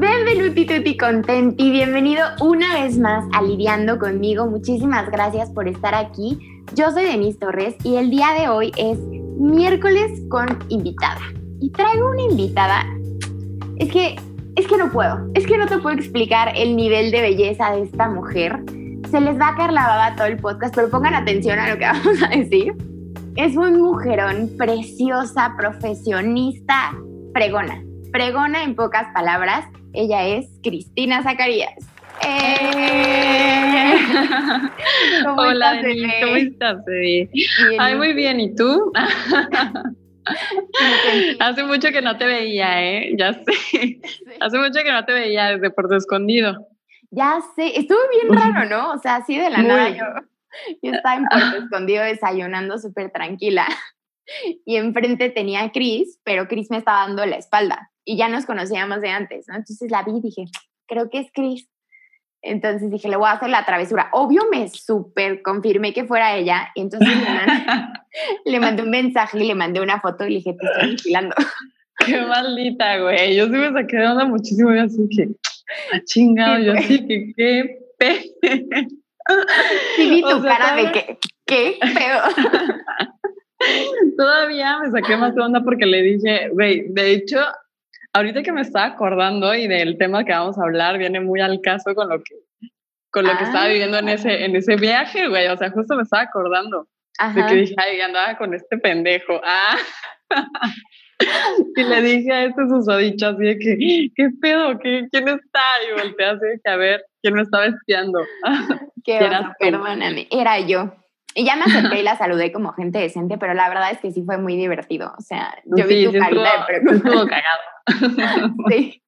Benvenuti tutti contenti, bienvenido una vez más a Lidiando conmigo. Muchísimas gracias por estar aquí. Yo soy Denise Torres y el día de hoy es miércoles con invitada. Y traigo una invitada. Es que es que no puedo, es que no te puedo explicar el nivel de belleza de esta mujer. Se les va a caer la baba todo el podcast, pero pongan atención a lo que vamos a decir. Es un mujerón preciosa, profesionista, pregona. Pregona en pocas palabras. Ella es Cristina Zacarías. ¡Eh! Hola, estás, ¿cómo estás, Ay, muy bien, ¿y tú? Hace mucho que no te veía, ¿eh? Ya sé. Hace mucho que no te veía desde Puerto Escondido. Ya sé. Estuvo bien raro, ¿no? O sea, así de la nada yo, yo estaba en Puerto Escondido desayunando súper tranquila. Y enfrente tenía a Cris, pero Cris me estaba dando la espalda. Y ya nos conocíamos de antes, ¿no? Entonces la vi y dije, creo que es Cris. Entonces dije, le voy a hacer la travesura. Obvio me súper confirmé que fuera ella. Y entonces le mandé, un mensaje y le mandé una foto y le dije, te estoy vigilando. Qué maldita, güey. Yo sí me saqué de onda muchísimo y así que, a ah, chingado, yo así que, qué pe. Sí vi tu cara de que, qué feo. Todavía me saqué más de onda porque le dije, güey, de hecho, ahorita que me estaba acordando y del tema que vamos a hablar, viene muy al caso con lo que, con lo que estaba viviendo en ese, en ese viaje, güey. O sea, justo me estaba acordando de que dije, ay, andaba con este pendejo. Ah. y le dije a este susodicho así de que, ¿qué pedo? ¿Qué, ¿Quién está? Y volteé así de que a ver, ¿quién me estaba espiando? Qué onda, perdóname, era yo. Y ya me acerqué y la saludé como gente decente, pero la verdad es que sí fue muy divertido. O sea, yo vi tu carita de Estuvo cagado. sí.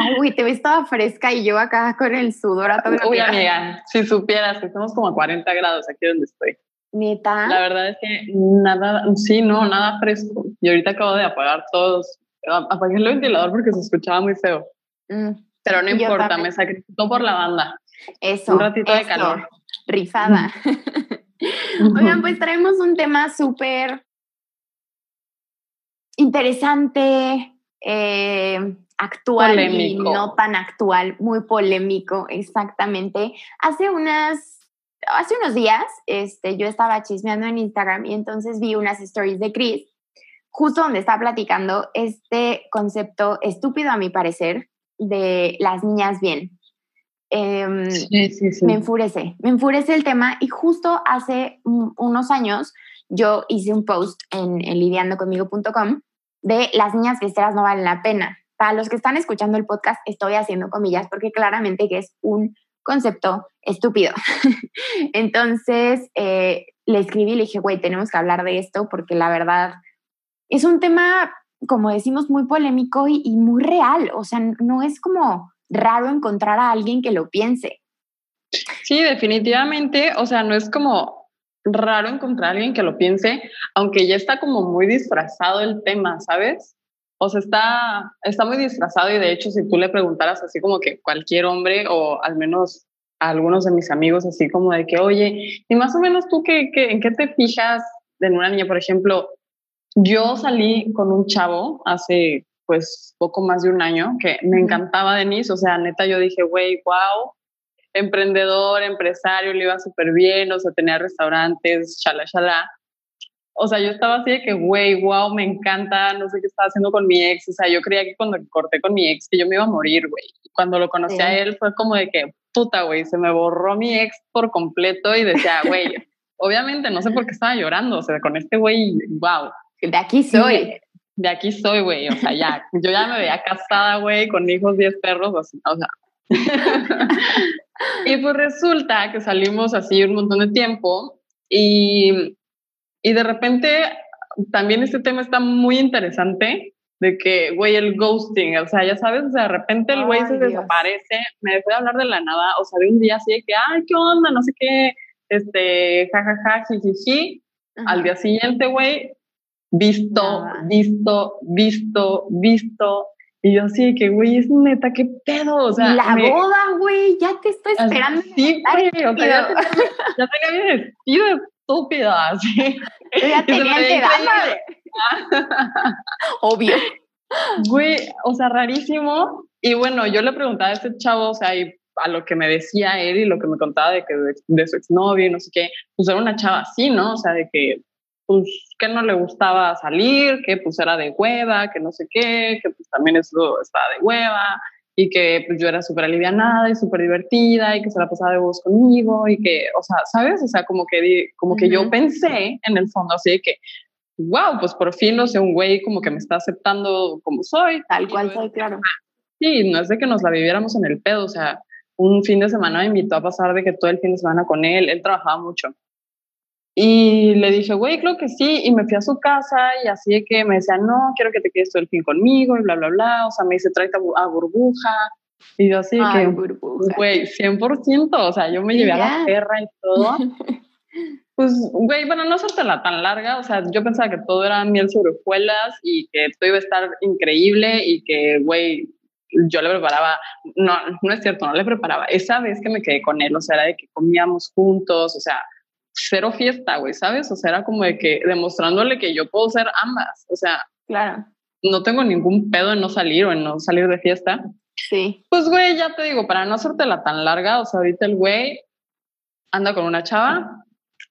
Ay, güey, te ves toda fresca y yo acá con el sudor a todo Uy, amiga, si supieras que estamos como a 40 grados aquí donde estoy. ¿Neta? La verdad es que nada, sí, no, nada fresco. Y ahorita acabo de apagar todos. Apagué el ventilador porque se escuchaba muy feo. Mm. Pero no importa, me sacrificó por la banda. Eso. Un ratito de calor. Rifada. Oigan, pues traemos un tema súper interesante, eh, actual y no tan actual, muy polémico, exactamente. Hace unas, hace unos días, este, yo estaba chismeando en Instagram y entonces vi unas stories de Chris, justo donde está platicando este concepto estúpido a mi parecer de las niñas bien. Em, me enfurece, me enfurece el tema y justo hace unos años yo hice un post en, en lidiandoconmigo.com de las niñas fiesteras no valen la pena. Para los que están escuchando el podcast estoy haciendo comillas porque claramente que es un concepto estúpido. Entonces eh, le escribí y le dije, güey, tenemos que hablar de esto porque la verdad es un tema, como decimos, muy polémico y, y muy real. O sea, no es como raro encontrar a alguien que lo piense. Sí, definitivamente, o sea, no es como raro encontrar a alguien que lo piense, aunque ya está como muy disfrazado el tema, ¿sabes? O sea, está, está muy disfrazado y de hecho si tú le preguntaras así como que cualquier hombre o al menos a algunos de mis amigos así como de que, oye, y más o menos tú qué, qué, en qué te fijas de una niña, por ejemplo, yo salí con un chavo hace pues poco más de un año, que me encantaba Denise, o sea, neta yo dije, güey, wow, emprendedor, empresario, le iba súper bien, o sea, tenía restaurantes, chala, chala. O sea, yo estaba así de que, güey, wow, me encanta, no sé qué estaba haciendo con mi ex, o sea, yo creía que cuando corté con mi ex que yo me iba a morir, güey. Cuando lo conocí a él fue como de que, puta, güey, se me borró mi ex por completo y decía, güey, obviamente no sé por qué estaba llorando, o sea, con este güey, wow. De aquí soy de aquí soy, güey, o sea, ya, yo ya me veía casada, güey, con hijos, 10 perros, o sea. y pues resulta que salimos así un montón de tiempo y, y de repente también este tema está muy interesante de que, güey, el ghosting, o sea, ya sabes, o sea, de repente el güey se desaparece, me dejó de hablar de la nada, o sea, de un día así de que, ay, ¿qué onda? No sé qué, este, jajaja, jijiji. Al día siguiente, güey, visto, visto, visto, visto. Y yo así que, güey, es neta, qué pedo. O sea, la boda, güey, ya te estoy esperando. Sí, güey, o sea, ya, ya, tenía mi vestido estúpido, así. ya tenía que Obvio. Güey, o sea, rarísimo. Y bueno, yo le preguntaba a ese chavo, o sea, y a lo que me decía él y lo que me contaba de que de, su exnovio y no sé qué, pues era una chava así, ¿no? O sea, de que, pues, que no le gustaba salir, que pues era de hueva, que no sé qué, que pues también eso estaba de hueva, y que pues yo era súper alivianada y súper divertida y que se la pasaba de voz conmigo y que, o sea, ¿sabes? O sea, como que, como que yo pensé en el fondo así de que, wow, pues por fin, no sé, un güey como que me está aceptando como soy. Tal cual soy, claro. Sí, no es de que nos la viviéramos en el pedo, o sea, un fin de semana me invitó a pasar de que todo el fin de semana con él, él trabajaba mucho. Y le dije, güey, creo que sí, y me fui a su casa y así de que me decía, no, quiero que te quedes todo el fin conmigo y bla, bla, bla, o sea, me dice, tráete a burbuja. Y yo así que, güey, 100%, o sea, yo me llevé a la perra y todo. Pues, güey, bueno, no la tan larga, o sea, yo pensaba que todo era miel sobre hojuelas y que todo iba a estar increíble y que, güey, yo le preparaba, no, no es cierto, no le preparaba. Esa vez que me quedé con él, o sea, era de que comíamos juntos, o sea, cero fiesta, güey, ¿sabes? O sea, era como de que demostrándole que yo puedo ser ambas, o sea, claro. No tengo ningún pedo en no salir o en no salir de fiesta. Sí. Pues, güey, ya te digo, para no hacértela tan larga, o sea, ahorita el güey anda con una chava,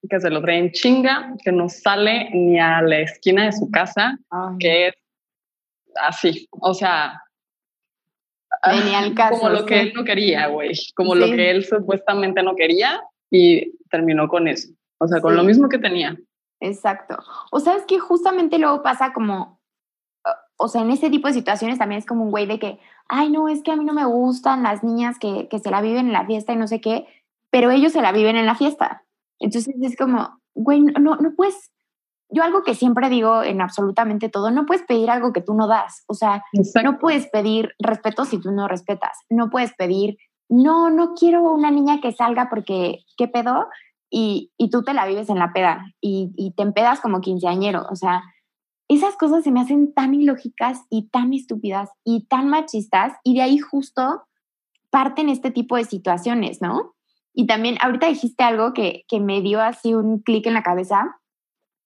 que se lo trae en chinga, que no sale ni a la esquina de su casa, que es así, o sea, Venía al caso, como lo que él no quería, güey, como lo que él supuestamente no quería y terminó con eso, o sea, con lo mismo que tenía. Exacto. O sabes que justamente luego pasa como, o sea, en ese tipo de situaciones también es como un güey de que, ay, no, es que a mí no me gustan las niñas que, que se la viven en la fiesta y no sé qué, pero ellos se la viven en la fiesta. Entonces es como, güey, no, no puedes, yo algo que siempre digo en absolutamente todo, no puedes pedir algo que tú no das, o sea, no puedes pedir respeto si tú no respetas, no puedes pedir, no, no quiero una niña que salga porque, ¿qué pedo? Y, y tú te la vives en la peda y, y te empedas como quinceañero, o sea, esas cosas se me hacen tan ilógicas y tan estúpidas y tan machistas y de ahí justo parten este tipo de situaciones, ¿no? Y también ahorita dijiste algo que, que me dio así un clic en la cabeza.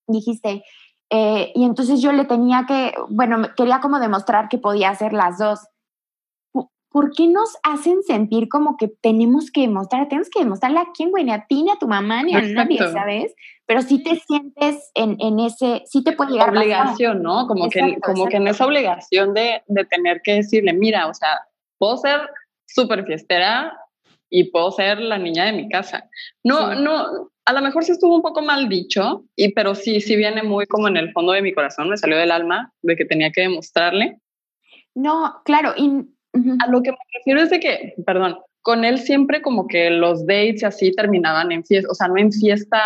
Dijiste, eh, y entonces yo le tenía que, bueno, quería como demostrar que podía hacer las dos. ¿Por qué nos hacen sentir como que tenemos que demostrar? Tenemos que demostrarle a quién, güey, ni a ti, ni a tu mamá, ni a nadie, ¿sabes? Pero si te sientes en, en ese, sí te puede llegar Obligación, ¿no? Como, que, como que en esa obligación de, de tener que decirle, mira, o sea, puedo ser súper fiestera, y puedo ser la niña de mi casa. No, no, a lo mejor sí estuvo un poco mal dicho, y, pero sí, sí viene muy como en el fondo de mi corazón, me salió del alma de que tenía que demostrarle. No, claro, y a lo que me refiero es de que, perdón, con él siempre como que los dates y así terminaban en fiesta, o sea, no en fiesta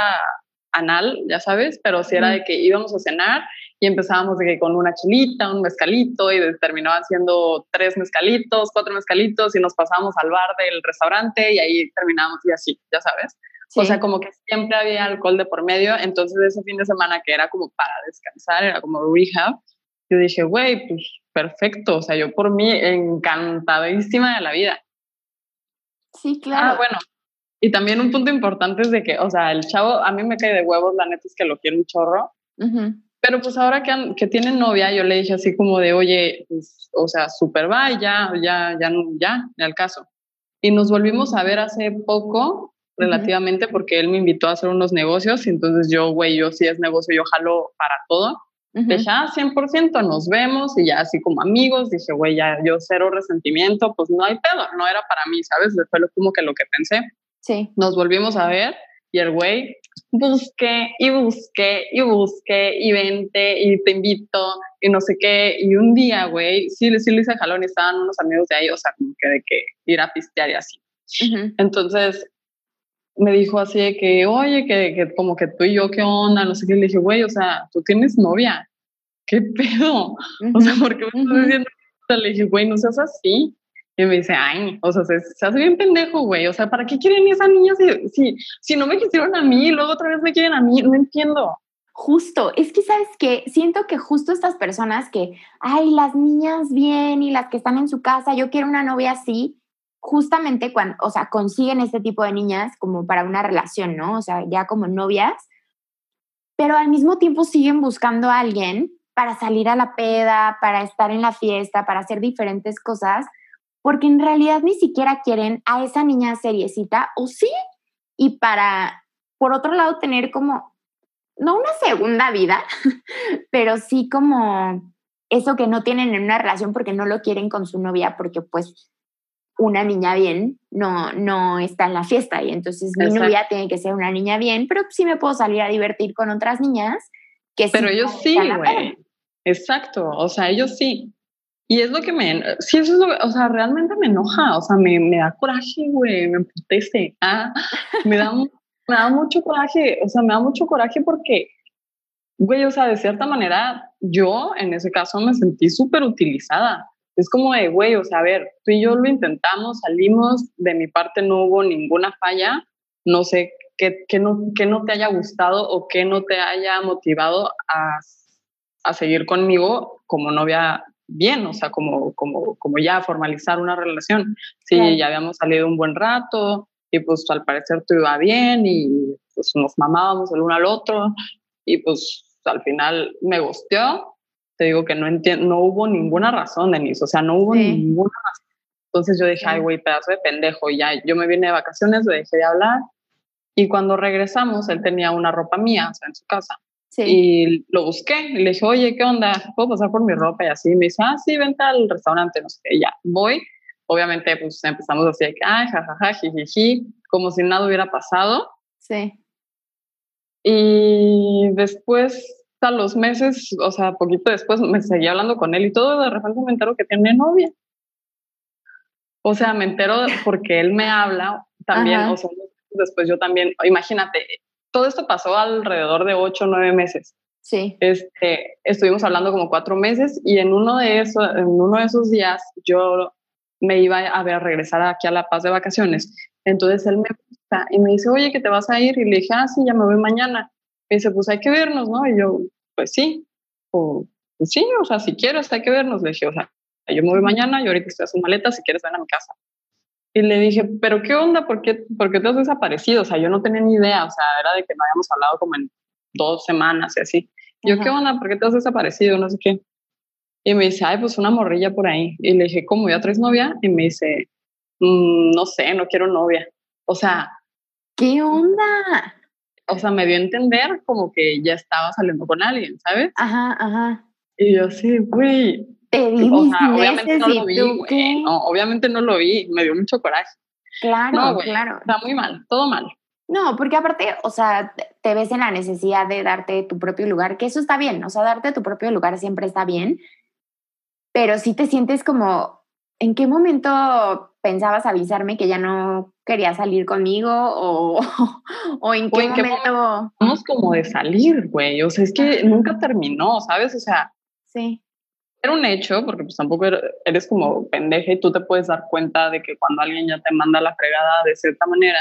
anal, ya sabes, pero sí era de que íbamos a cenar y empezábamos de que con una chilita, un mezcalito y terminaban siendo tres mezcalitos, cuatro mezcalitos y nos pasábamos al bar del restaurante y ahí terminábamos y así, ya sabes. O sea, como que siempre había alcohol de por medio, entonces ese fin de semana que era como para descansar, era como rehab, yo dije, güey, pues perfecto, o sea, yo por mí encantadísima de la vida. Sí, claro. Ah, bueno, y también un punto importante es de que, o sea, el chavo, a mí me cae de huevos, la neta es que lo quiero un chorro, pero pues ahora que, que tiene novia, yo le dije así como de, oye, pues, o sea, súper va, ya, ya, ya, ya, al caso. Y nos volvimos a ver hace poco, relativamente, porque él me invitó a hacer unos negocios, y entonces yo, güey, yo si es negocio, yo jalo para todo. Dije, ah, 100%, nos vemos, y ya así como amigos, dije, güey, ya yo cero resentimiento, pues no hay pedo, no era para mí, ¿sabes? Fue como que lo que pensé. Sí. Nos volvimos a ver, y el güey busqué y busqué y busqué y vente y te invito y no sé qué. Y un día, güey, sí, sí le hice jalón y estaban unos amigos de ahí, o sea, como que de que ir a pistear y así. Entonces me dijo así de que, oye, que, que, como que tú y yo, ¿qué onda? No sé qué. Le dije, güey, o sea, tú tienes novia. ¿Qué pedo? O sea, ¿por qué me estás diciendo? Le dije, güey, no seas así. Y me dice, ay, o sea, se, hace bien pendejo, güey. O sea, ¿para qué quieren esa niña si, si, si no me quisieron a mí y luego otra vez me quieren a mí? No entiendo. Justo, es que sabes que siento que justo estas personas que, ay, las niñas bien y las que están en su casa, yo quiero una novia así, justamente cuando, o sea, consiguen este tipo de niñas como para una relación, ¿no? O sea, ya como novias, pero al mismo tiempo siguen buscando a alguien para salir a la peda, para estar en la fiesta, para hacer diferentes cosas, porque en realidad ni siquiera quieren a esa niña seriecita, o sí, y para, por otro lado, tener como, no una segunda vida, pero sí como eso que no tienen en una relación porque no lo quieren con su novia, porque pues una niña bien no, no está en la fiesta y entonces mi novia tiene que ser una niña bien, pero sí me puedo salir a divertir con otras niñas que Pero ellos sí, güey. Exacto, o sea, ellos sí. Y es lo que me, sí, eso es lo, o sea, realmente me enoja, o sea, me, me da coraje, güey, me emputece, ah, me da, me da mucho coraje, o sea, me da mucho coraje porque, güey, o sea, de cierta manera, yo en ese caso me sentí súper utilizada. Es como de, güey, o sea, a ver, tú y yo lo intentamos, salimos, de mi parte no hubo ninguna falla, no sé qué, qué, no, qué no te haya gustado o qué no te haya motivado a a seguir conmigo como novia bien, o sea, como, como, como ya formalizar una relación. Sí, ya habíamos salido un buen rato y pues al parecer todo iba bien y pues nos mamábamos el uno al otro y pues al final me gusteó. Te digo que no entiendo, no hubo ninguna razón, Denise, o sea, no hubo ninguna razón. Entonces yo dije, ay, güey, pedazo de pendejo. Y ya yo me vine de vacaciones, le dejé de hablar. Y cuando regresamos, él tenía una ropa mía, o sea, en su casa. Y lo busqué y le dije, oye, ¿qué onda? ¿Puedo pasar por mi ropa? Y así me dice, ah, sí, vente al restaurante, no sé qué. ya, voy. Obviamente, pues empezamos así de que, ay, jajaja, jijiji, como si nada hubiera pasado. Sí. Y después, a los meses, o sea, poquito después, me seguía hablando con él y todo, de repente me entero que tiene novia. O sea, me entero porque él me habla también, o sea, después yo también, imagínate, todo esto pasó alrededor de ocho o nueve meses. Sí. Este, estuvimos hablando como cuatro meses y en uno de esos, en uno de esos días yo me iba a ver a regresar aquí a La Paz de vacaciones. Entonces él me gusta y me dice, oye, que te vas a ir. Y le dije, ah, sí, ya me voy mañana. Me dice, pues hay que vernos, ¿no? Y yo, pues sí. O, pues sí, o sea, si quieres, hay que vernos. Le dije, o sea, yo me voy mañana, yo ahorita estoy haciendo maleta, si quieres ven a mi casa. Y le dije, pero ¿qué onda? ¿Por qué, ¿Por qué te has desaparecido? O sea, yo no tenía ni idea, o sea, era de que no habíamos hablado como en dos semanas y así. yo, ¿qué onda? ¿Por qué te has desaparecido? No sé qué. Y me dice, ay, pues una morrilla por ahí. Y le dije, ¿cómo? ¿Ya traes novia? Y me dice, mm, no sé, no quiero novia. O sea... ¿Qué onda? O sea, me dio a entender como que ya estaba saliendo con alguien, ¿sabes? Ajá, ajá. Y yo así, güey, obviamente no lo vi, obviamente no lo vi, me dio mucho coraje. Claro, claro. Está muy mal, todo mal. No, porque aparte, o sea, te ves en la necesidad de darte tu propio lugar, que eso está bien, o sea, darte tu propio lugar siempre está bien, pero si te sientes como, ¿en qué momento pensabas avisarme que ya no quería salir conmigo o, o en qué momento... Vamos como de salir, güey, o sea, es que nunca terminó, ¿sabes? O sea... Sí. era un hecho, porque pues tampoco eres como pendeja y tú te puedes dar cuenta de que cuando alguien ya te manda la fregada de cierta manera,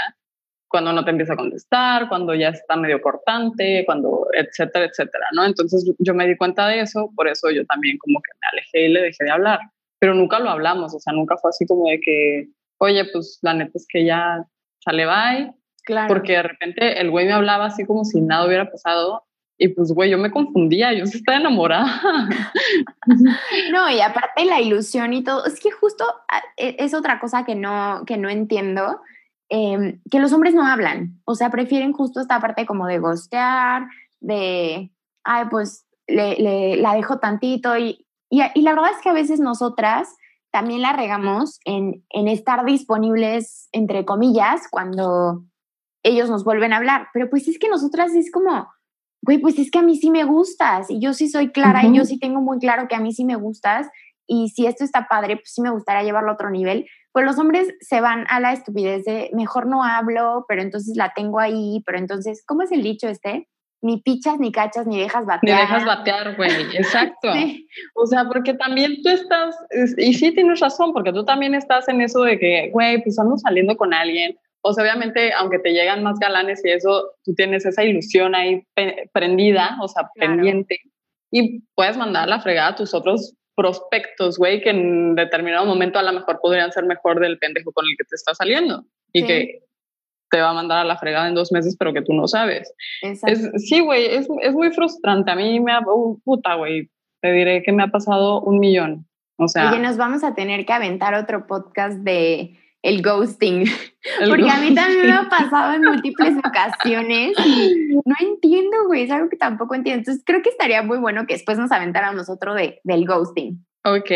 cuando no te empieza a contestar, cuando ya está medio cortante, cuando etcétera, etcétera, ¿no? Entonces yo me di cuenta de eso, por eso yo también como que me alejé y le dejé de hablar, pero nunca lo hablamos, o sea, nunca fue así como de que, oye, pues la neta es que ya sale bye, claro. porque de repente el güey me hablaba así como si nada hubiera pasado y pues, güey, yo me confundía, yo sí estaba enamorada. No, y aparte la ilusión y todo, es que justo ah, e, es otra cosa que no, que no entiendo, em, que los hombres no hablan, o sea, prefieren justo esta parte como de gostear, de, ay, pues le, la dejo tantito y, y, y, la verdad es que a veces nosotras también la regamos en, en estar disponibles, entre comillas, cuando ellos nos vuelven a hablar, pero pues es que nosotras es como güey, pues es que a mí sí me gustas y yo sí soy clara y yo sí tengo muy claro que a mí sí me gustas y si esto está padre, pues sí me gustaría llevarlo a otro nivel. Pues los hombres se van a la estupidez de mejor no hablo, pero entonces la tengo ahí, pero entonces, ¿cómo es el dicho este? Ni pichas, ni cachas, ni dejas batear. Ni dejas batear, güey, exacto. O sea, porque también tú estás, y sí tienes razón, porque tú también estás en eso de que, güey, pues estamos saliendo con alguien, o sea, obviamente, aunque te llegan más galanes y eso, tú tienes esa ilusión ahí prendida, o sea, pendiente, y puedes mandar la fregada a tus otros prospectos, güey, que en determinado momento a lo mejor podrían ser mejor del pendejo con el que te está saliendo y que te va a mandar a la fregada en dos meses, pero que tú no sabes. Es, sí, güey, es, es, muy frustrante. A mí me da, uh, puta, güey, te diré que me ha pasado un millón. O sea, Oye, nos vamos a tener que aventar otro podcast de el ghosting, porque a mí también me ha pasado en múltiples ocasiones y no entiendo, güey, es algo que tampoco entiendo. Entonces creo que estaría muy bueno que después nos aventáramos otro de, del ghosting. Ok,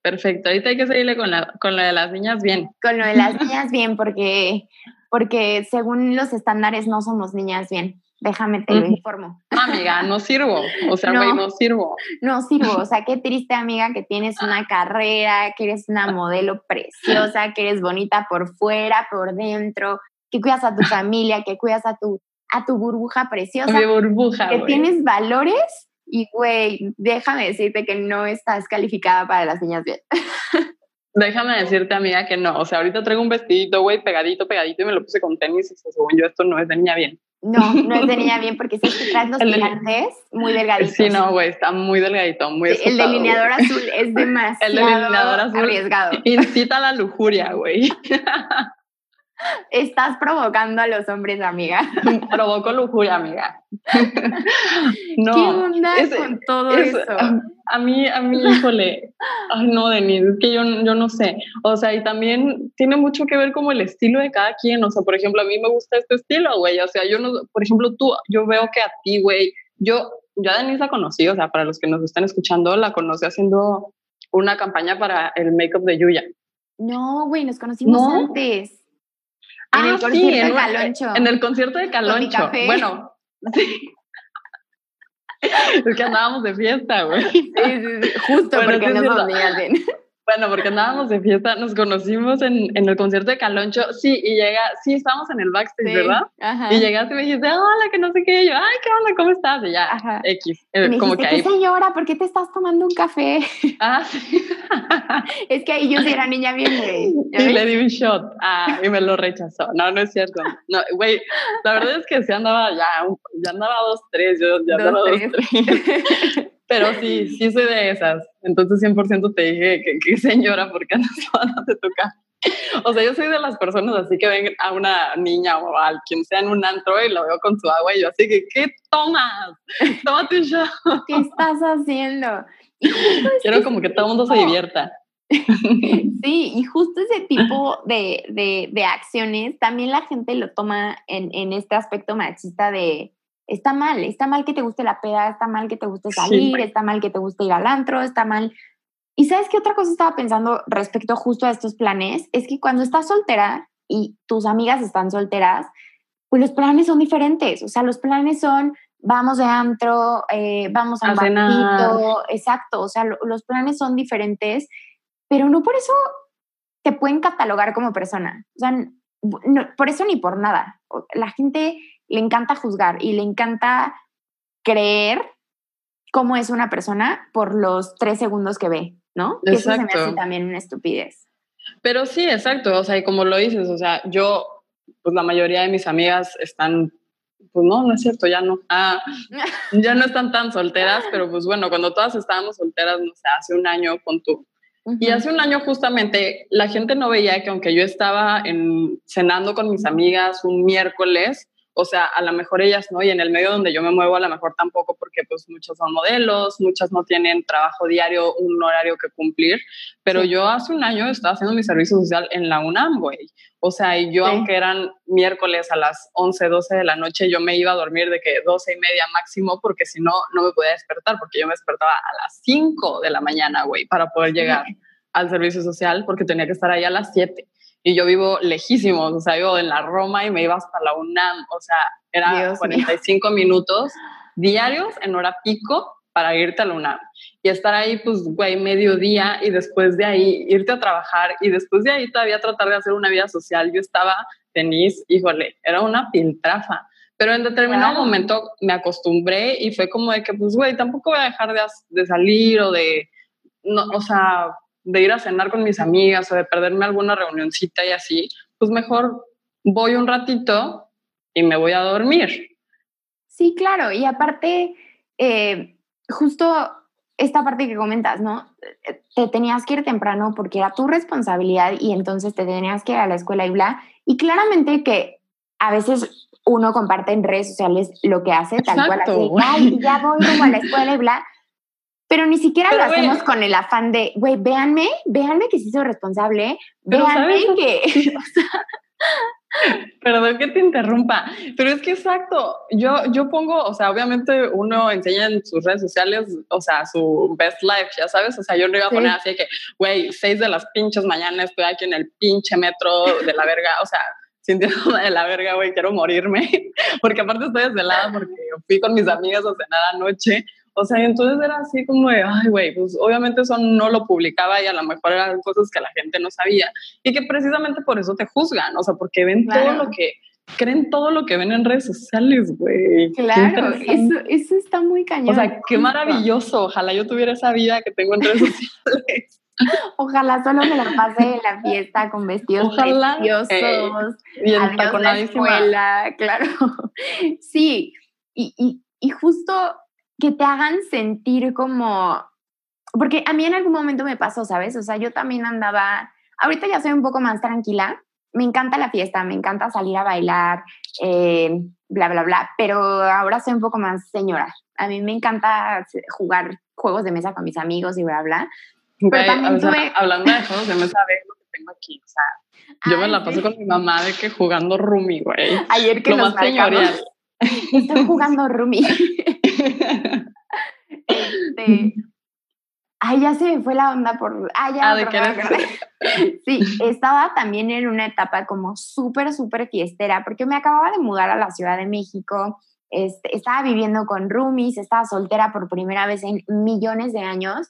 perfecto. Ahorita hay que seguirle con, la, con lo de las niñas bien. Con lo de las niñas bien, porque, porque según los estándares no somos niñas bien. Déjame te lo informo. amiga, no sirvo. O sea, güey, no, sirvo. No sirvo. O sea, qué triste, amiga, que tienes una carrera, que eres una modelo preciosa, que eres bonita por fuera, por dentro, que cuidas a tu familia, que cuidas a tu, a tu burbuja preciosa. Mi burbuja. Que tienes valores y, güey, déjame decirte que no estás calificada para las niñas bien. Déjame decirte, amiga, que no. O sea, ahorita traigo un vestidito, güey, pegadito, pegadito, y me lo puse con tenis. Y según yo, esto no es de niña bien. No, no es de niña bien porque si traes los tirantes muy delgaditos. Sí, no, güey, está muy delgadito, muy El delineador azul es demasiado el delineador azul arriesgado. Incita a la lujuria, güey. Estás provocando a los hombres, amiga. Provoco lujuria, amiga. no, ¿Qué onda con todo eso? A mí, a mí, híjole, ay no, Denise, es que yo, yo no sé. O sea, y también tiene mucho que ver como el estilo de cada quien. O sea, por ejemplo, a mí me gusta este estilo, güey. O sea, yo no, por ejemplo, tú, yo veo que a ti, güey, yo, ya Denise la conocí, o sea, para los que nos están escuchando, la conocí haciendo una campaña para el make-up de Yuya. No, güey, nos conocimos antes. En el ah, concierto de Caloncho. En el concierto de Caloncho. Bueno, sí. es que andábamos de fiesta, güey. Sí, sí, sí. Justo porque no nos bien. Bueno, porque andábamos de fiesta, nos conocimos en, en, el concierto de Caloncho, sí, y llega, sí, estábamos en el backstage, ¿verdad? Ajá. Y llegaste y me dijiste, hola, que no sé qué, y yo, ay, ¿qué onda? ¿Cómo estás? Y ya, ajá. X. Eh, como que ahí... señora, ¿por qué te estás tomando un café? Ah, sí. es que ahí yo sí era niña bien, güey. Y le di un shot, ah, y me lo rechazó. No, no es cierto. No, güey, la verdad es que sí andaba ya, ya andaba dos, tres, yo ya andaba dos, tres. Pero sí, sí soy de esas. Entonces 100% te dije que, señora, ¿por qué andas de tu casa? O sea, yo soy de las personas así que ven a una niña o a quien sea en un antro y lo veo con su agua y yo así que, ¿qué tomas? Toma tu show. ¿Qué estás haciendo? Quiero como que todo el mundo se divierta. Sí, y justo ese tipo de, de, de acciones también la gente lo toma en, en este aspecto machista de, está mal, está mal que te guste la peda, está mal que te guste salir, está mal que te guste ir al antro, está mal. Y sabes qué otra cosa estaba pensando respecto justo a estos planes, es que cuando estás soltera y tus amigas están solteras, pues los planes son diferentes, o sea, los planes son vamos de antro, eh, vamos a, un exacto, o sea, los planes son diferentes, pero no por eso te pueden catalogar como persona, o sea, por eso ni por nada. La gente le encanta juzgar y le encanta creer cómo es una persona por los tres segundos que ve, ¿no? Que eso se me hace también una estupidez. Pero sí, exacto, o sea, y como lo dices, o sea, yo, pues la mayoría de mis amigas están, pues no, no es cierto, ya no, ah, ya no están tan solteras, pero pues bueno, cuando todas estábamos solteras, no sé, hace un año con tu y hace un año justamente la gente no veía que aunque yo estaba en, cenando con mis amigas un miércoles, o sea, a lo mejor ellas no, y en el medio donde yo me muevo a lo mejor tampoco, porque pues muchos son modelos, muchas no tienen trabajo diario, un horario que cumplir, pero yo hace un año estaba haciendo mi servicio social en la UNAM, güey. O sea, y yo aunque eran miércoles a las 11, 12 de la noche, yo me iba a dormir de que 12 y media máximo, porque si no, no me podía despertar, porque yo me despertaba a las 5 de la mañana, güey, para poder llegar al servicio social, porque tenía que estar ahí a las 7 y yo vivo lejísimos, o sea, vivo en la Roma y me iba hasta la UNAM, o sea, eran 45 minutos diarios en hora pico para irte a la UNAM y estar ahí, pues, güey, mediodía y después de ahí irte a trabajar y después de ahí todavía tratar de hacer una vida social. Yo estaba, tenis, híjole, era una piltrafa. Pero en determinado momento me acostumbré y fue como de que, pues, güey, tampoco voy a dejar de, de salir o de, no, o sea, de ir a cenar con mis amigas o de perderme alguna reunioncita y así, pues mejor voy un ratito y me voy a dormir. Sí, claro, y aparte, eh, justo esta parte que comentas, ¿no? Te tenías que ir temprano porque era tu responsabilidad y entonces te tenías que ir a la escuela y bla. Y claramente que a veces uno comparte en redes sociales lo que hace, tal cual así, ay, ya voy a la escuela y bla pero ni siquiera lo hacemos con el afán de, güey, véanme, véanme que sí soy responsable, véanme que... Perdón que te interrumpa, pero es que exacto, yo, yo pongo, o sea, obviamente uno enseña en sus redes sociales, o sea, su best life, ya sabes, o sea, yo no iba a poner así que, güey, seis de las pinches mañanas estoy aquí en el pinche metro de la verga, o sea, sintiéndome de la verga, güey, quiero morirme, porque aparte estoy desvelada porque fui con mis amigas a cenar anoche o sea, entonces era así como de, ay, güey, pues obviamente eso no lo publicaba y a lo mejor eran cosas que la gente no sabía y que precisamente por eso te juzgan, o sea, porque ven todo lo que, creen todo lo que ven en redes sociales, güey. Claro, eso, eso está muy cañón. O sea, qué maravilloso, ojalá yo tuviera esa vida que tengo en redes sociales. Ojalá solo me la pase en la fiesta con vestidos Ojalá, preciosos. Eh, la escuela, claro. Sí, y, y, y justo que te hagan sentir como, porque a mí en algún momento me pasó, ¿sabes? O sea, yo también andaba, ahorita ya soy un poco más tranquila, me encanta la fiesta, me encanta salir a bailar, eh, bla, bla, bla, pero ahora soy un poco más señora. A mí me encanta jugar juegos de mesa con mis amigos y bla, bla. Pero también tuve... Hablando de juegos de mesa, ve lo que tengo aquí, o sea, yo me la paso con mi mamá de que jugando Rumi, güey. Ayer que lo nos marcamos, Estoy jugando Rumi. este, ay, ya se me fue la onda por. Ay, ya, ah, Sí, estaba también en una etapa como súper, súper fiestera, porque me acababa de mudar a la Ciudad de México. Este, estaba viviendo con roomies, estaba soltera por primera vez en millones de años.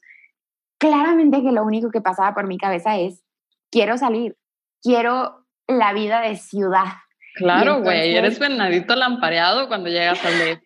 Claramente que lo único que pasaba por mi cabeza es, quiero salir, quiero la vida de ciudad, Claro, güey, eres venadito lampareado cuando llegas al DF.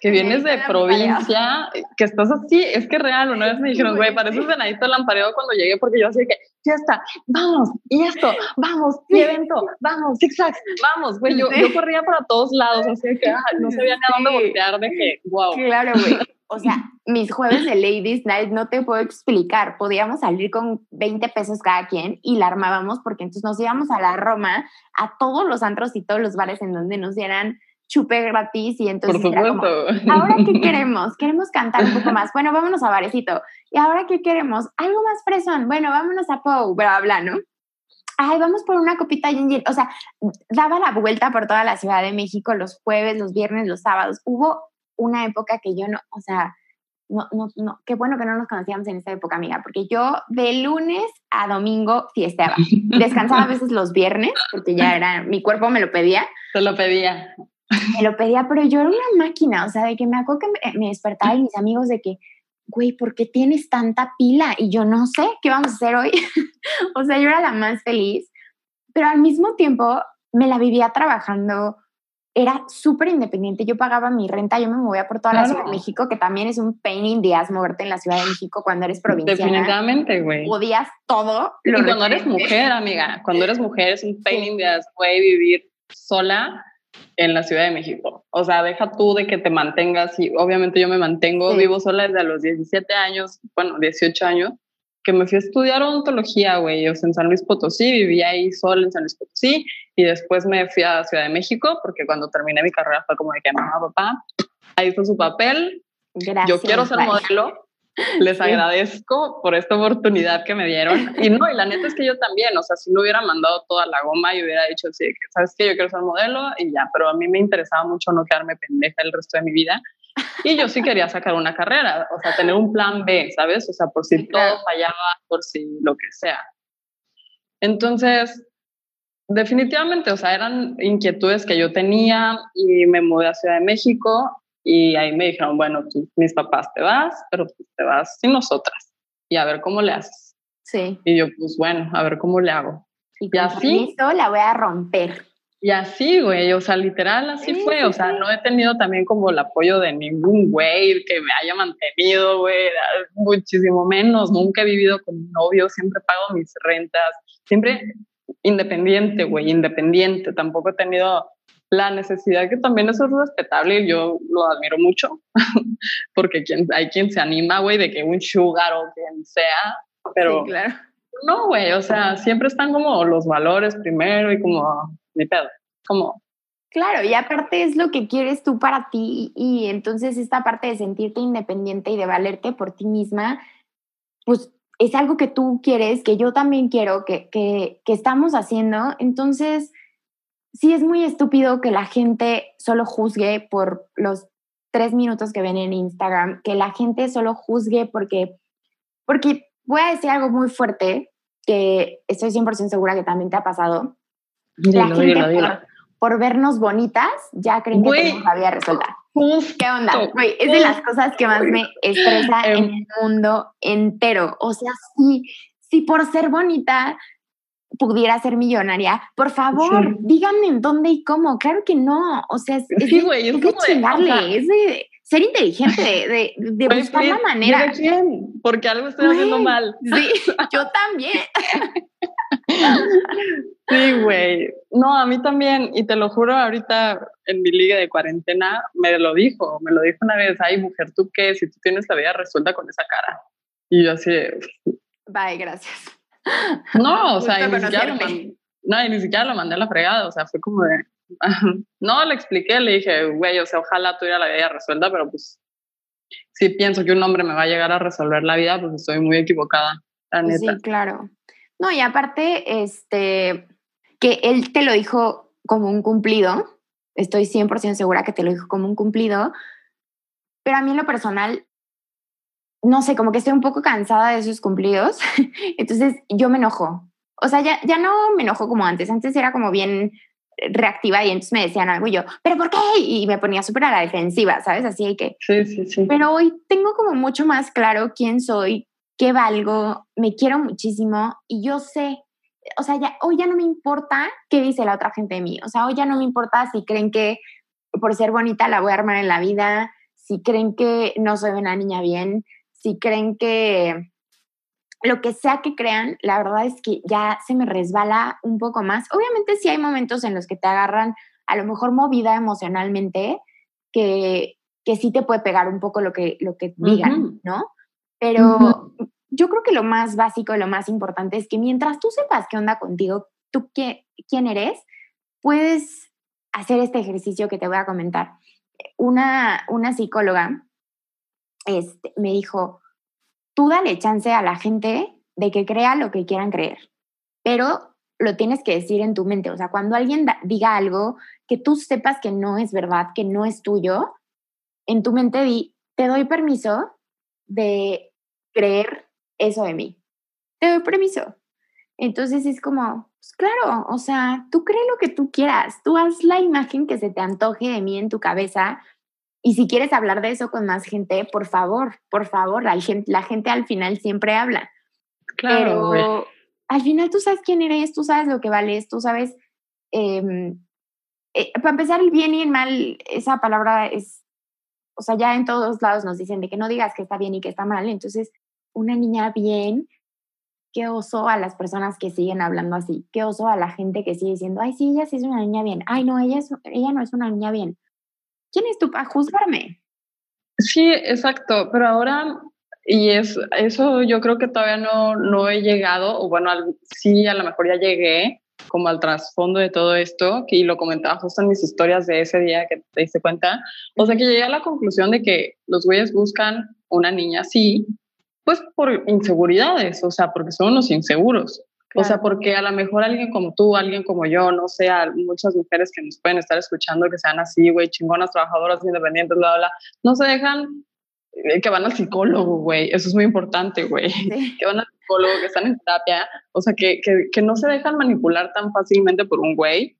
Que vienes de provincia, que estás así, es que real, una vez me dijeron, güey, pareces venadito lampareado cuando llegué porque yo así que, fiesta, vamos, y esto, vamos, y evento, vamos, zigzags, vamos, güey, yo, yo, corría para todos lados, así que no sabía ni a dónde voltear, de que, wow. Claro, güey. O sea, mis jueves de Ladies Night no te puedo explicar. Podíamos salir con 20 pesos cada quien y la armábamos porque entonces nos íbamos a la Roma, a todos los antros y todos los bares en donde nos dieran chupe gratis y entonces Por era como, ahora qué queremos? Queremos cantar un poco más. Bueno, vámonos a barecito. ¿Y ahora qué queremos? Algo más fresón. Bueno, vámonos a Pou, bla, bla, ¿no? Ay, vamos por una copita gin. O sea, daba la vuelta por toda la Ciudad de México los jueves, los viernes, los sábados. Hubo una época que yo no, o sea, no, no, no, qué bueno que no nos conocíamos en esa época, amiga, porque yo de lunes a domingo fiesteaba. Descansaba a veces los viernes, porque ya era, mi cuerpo me lo pedía. Se lo pedía. Me lo pedía, pero yo era una máquina, o sea, de que me acuerdo que me, despertaba y mis amigos de que, güey, ¿por qué tienes tanta pila? Y yo no sé qué vamos a hacer hoy. o sea, yo era la más feliz, pero al mismo tiempo me la vivía trabajando era súper independiente. Yo pagaba mi renta, yo me movía por toda la Ciudad de México, que también es un pain in the ass moverte en la Ciudad de México cuando eres provinciana. Definitivamente, güey. Odias todo. y cuando eres mujer, amiga, cuando eres mujer es un pain in the ass, güey, vivir sola en la Ciudad de México. O sea, deja tú de que te mantengas y obviamente yo me mantengo, vivo sola desde los 17 años, bueno, 18 años, que me fui a estudiar odontología, güey, o sea, en San Luis Potosí, vivía ahí sola en San Luis Potosí y después me fui a Ciudad de México porque cuando terminé mi carrera fue como de que mamá, papá, ahí está su papel, Gracias, yo quiero ser modelo, les agradezco por esta oportunidad que me dieron. Y no, y la neta es que yo también, o sea, si no hubiera mandado toda la goma y hubiera dicho, sí, sabes que yo quiero ser modelo y ya, pero a mí me interesaba mucho no quedarme pendeja el resto de mi vida. Y yo sí quería sacar una carrera, o sea, tener un plan B, ¿sabes? O sea, por si todo fallaba, por si lo que sea. Entonces, definitivamente, o sea, eran inquietudes que yo tenía y me mudé a Ciudad de México y ahí me dijeron, bueno, mis papás te vas, pero pues te vas sin nosotras y a ver cómo le haces. Sí. Y yo, pues bueno, a ver cómo le hago. Y, y así. la voy a romper. Y así, güey, o sea, literal, así fue. O sea, no he tenido también como el apoyo de ningún güey que me haya mantenido, güey, muchísimo menos. Nunca he vivido con un novio, siempre pago mis rentas, siempre independiente, güey, independiente. Tampoco he tenido la necesidad, que también eso es respetable y yo lo admiro mucho, porque quien, hay quien se anima, güey, de que un sugar o quien sea, pero claro. no, güey, o sea, siempre están como los valores primero y como mi pedo. Como, Claro, y aparte es lo que quieres tú para ti y entonces esta parte de sentirte independiente y de valerte por ti misma, pues es algo que tú quieres, que yo también quiero, que, que, que estamos haciendo. Entonces, sí es muy estúpido que la gente solo juzgue por los tres minutos que ven en Instagram, que la gente solo juzgue porque, porque voy a decir algo muy fuerte, que estoy 100% segura que también te ha pasado. la gente Por, vernos bonitas ya creen que tenemos la vida resuelta. ¿Qué onda? es de las cosas que más me estresa en em. el mundo entero. O sea, sí, si por ser bonita pudiera ser millonaria, por favor, díganme en dónde y cómo. Claro que no. O sea, es, sí, güey, es, de chingarle, es de ser inteligente, de, de, buscar la manera. Porque algo estoy haciendo mal. Sí, yo también. Sí, güey. No, a mí también, y te lo juro, ahorita en mi liga de cuarentena me lo dijo, me lo dijo una vez, ay, mujer, ¿tú qué? Si tú tienes la vida resuelta con esa cara. Y yo así, bye, gracias. No, o sea, ni siquiera, lo mandé, no, ni siquiera lo mandé a la fregada, o sea, fue como de, no, le expliqué, le dije, güey, o sea, ojalá tuviera la vida resuelta, pero pues si pienso que un hombre me va a llegar a resolver la vida, pues estoy muy equivocada, la neta. Sí, claro. No, y aparte, este, que él te lo dijo como un cumplido, estoy 100% segura que te lo dijo como un cumplido, pero a mí en lo personal, no sé, como que estoy un poco cansada de esos cumplidos, entonces yo me enojo. O sea, ya, ya no me enojo como antes, antes era como bien reactiva y entonces me decían algo y yo, ¿pero por qué? Y me ponía súper a la defensiva, ¿sabes? Así que... Sí, sí, sí. Pero hoy tengo como mucho más claro quién soy, qué valgo, me quiero muchísimo y yo sé, o sea, ya, hoy ya no me importa qué dice la otra gente de mí, o sea, hoy ya no me importa si creen que por ser bonita la voy a armar en la vida, si creen que no soy una niña bien, si creen que lo que sea que crean, la verdad es que ya se me resbala un poco más. Obviamente sí hay momentos en los que te agarran a lo mejor movida emocionalmente, que, que sí te puede pegar un poco lo que, lo que digan, ¿no? Pero yo creo que lo más básico y lo más importante es que mientras tú sepas qué onda contigo, tú qué, quién eres, puedes hacer este ejercicio que te voy a comentar. Una, una psicóloga este, me dijo, tú dale chance a la gente de que crea lo que quieran creer, pero lo tienes que decir en tu mente. O sea, cuando alguien diga algo que tú sepas que no es verdad, que no es tuyo, en tu mente di, te doy permiso de creer eso de mí. Te doy permiso. Entonces es como, pues claro, o sea, tú cree lo que tú quieras, tú haz la imagen que se te antoje de mí en tu cabeza y si quieres hablar de eso con más gente, por favor, por favor, la gente, la gente al final siempre habla. Claro. Pero al final tú sabes quién eres, tú sabes lo que vales, tú sabes... Em, eh, para empezar, el bien y el mal, esa palabra es, o sea, ya en todos lados nos dicen de que no digas que está bien y que está mal. Entonces, una niña bien, qué oso a las personas que siguen hablando así, qué oso a la gente que sigue diciendo, ay, sí, ella sí es una niña bien, ay, no, ella, es, ella no es una niña bien. ¿Quién es tú para juzgarme? Sí, exacto, pero ahora, y es, eso yo creo que todavía no, no he llegado, o bueno, sí, a lo mejor ya llegué como al trasfondo de todo esto, y lo comentaba justo en mis historias de ese día que te diste cuenta, o sea que llegué a la conclusión de que los güeyes buscan una niña así, pues por inseguridades, o sea, porque son unos inseguros. O sea, porque a lo mejor alguien como tú, alguien como yo, no sé, muchas mujeres que nos pueden estar escuchando que sean así, güey, chingonas, trabajadoras independientes, bla, bla, no se dejan eh, que van al psicólogo, güey. Eso es muy importante, güey. Que van al psicólogo, que están en terapia. O sea, que, que, que no se dejan manipular tan fácilmente por un güey.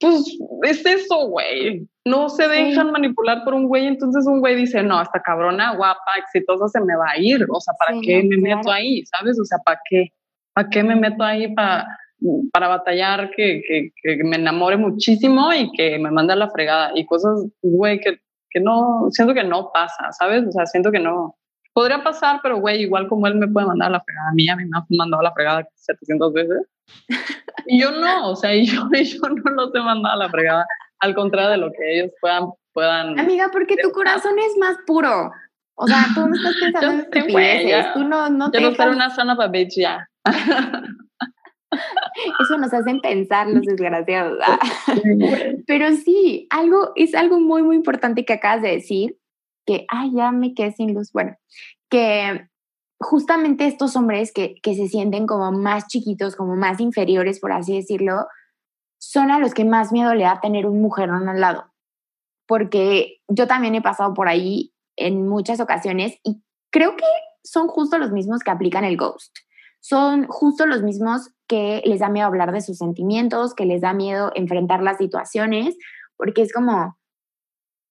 Pues es eso, güey. No se dejan manipular por un güey. Entonces un güey dice, no, esta cabrona, guapa, exitosa, se me va a ir. O sea, ¿para qué me meto ahí? ¿Sabes? O sea, ¿para qué? ¿Para qué me meto ahí para, para batallar, que, que, que, me enamore muchísimo y que me mande a la fregada? Y cosas, güey, que, que no, siento que no pasa, ¿sabes? O sea, siento que no. Podría pasar, pero güey, igual como él me puede mandar a la fregada a mí, a mí me ha mandado a la fregada 700 veces. y yo no, o sea, yo, yo no los he mandado a la fregada, al contrario de lo que ellos puedan. puedan Amiga, porque tu corazón es más puro. O sea, tú no estás pensando en estupideces. Tú no, no Yo no una zona para bitch ya. Eso nos hacen pensar los desgraciados. Ah. Pero sí, algo, es algo muy, muy importante que acabas de decir, que, ay, ya me quedé sin luz. Bueno, que justamente estos hombres que, que se sienten como más chiquitos, como más inferiores, por así decirlo, son a los que más miedo le da tener un mujerón al lado. Porque yo también he pasado por ahí en muchas ocasiones y creo que son justo los mismos que aplican el ghost. Son justo los mismos que les da miedo hablar de sus sentimientos, que les da miedo enfrentar las situaciones, porque es como,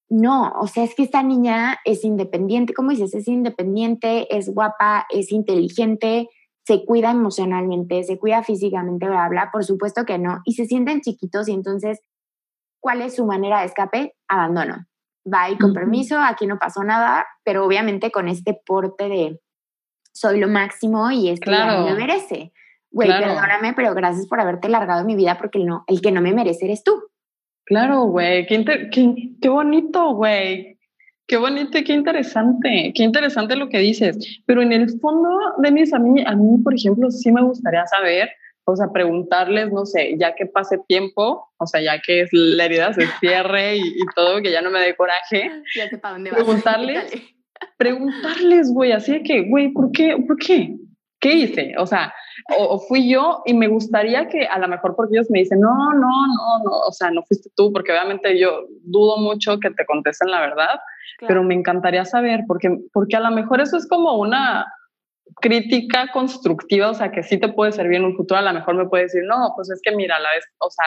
no, o sea, es que esta niña es independiente, como dices, es independiente, es guapa, es inteligente, se cuida emocionalmente, se cuida físicamente, bla, bla, por supuesto que no, y se sienten chiquitos y entonces, ¿cuál es su manera de escape? Abandono. Bye, con permiso, aquí no pasó nada, pero obviamente con este porte de soy lo máximo y esto claro. me merece. Güey, perdóname, pero gracias por haberte largado mi vida porque el, no, el que no me merece eres tú. Claro, güey, qué, qué, qué bonito, güey. Qué bonito y qué interesante, qué interesante lo que dices. Pero en el fondo, Denis, a mí, a mí, por ejemplo, sí me gustaría saber, o sea, preguntarles, no sé, ya que pase tiempo, o sea, ya que la herida se cierre y, todo, que ya no me dé coraje. Ya sé para dónde vas. Preguntarles, preguntarles, güey, así de que, güey, ¿por qué? ¿Por qué? ¿Qué hice? O sea, o, fui yo y me gustaría que a lo mejor porque ellos me dicen, no, no, no, no, o sea, no fuiste tú, porque obviamente yo dudo mucho que te contesten la verdad, pero me encantaría saber, porque, porque a lo mejor eso es como una crítica constructiva, o sea, que sí te puede servir en un futuro, a lo mejor me puede decir, no, pues es que mira, la vez, o sea,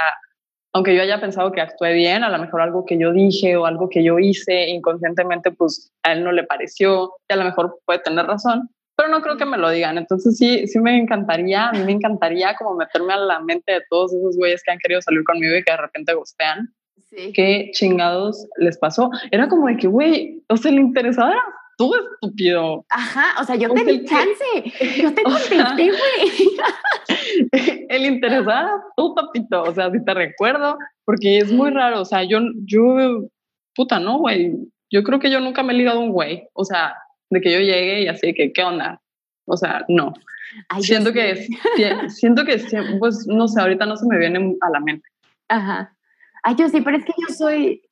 aunque yo haya pensado que actué bien, a lo mejor algo que yo dije o algo que yo hice inconscientemente, pues a él no le pareció, y a lo mejor puede tener razón, pero no creo que me lo digan. Entonces sí, sí me encantaría, a mí me encantaría como meterme a la mente de todos esos güeyes que han querido salir conmigo y que de repente gustean. Sí. ¿Qué chingados les pasó? Era como de que, güey, o sea, le interesaba tú, estúpido. Ajá, o sea, yo te di chance, yo te contesté, güey. el interesado tú, papito, o sea, si te recuerdo, porque es muy raro, o sea, yo, yo, puta, no, güey, yo creo que yo nunca me he ligado a un güey, o sea, de que yo llegue y así que, ¿qué onda? O sea, no. siento que, es, siento que, pues, no sé, ahorita no se me viene a la mente. Ajá. Ay, yo sí, pero es que yo soy,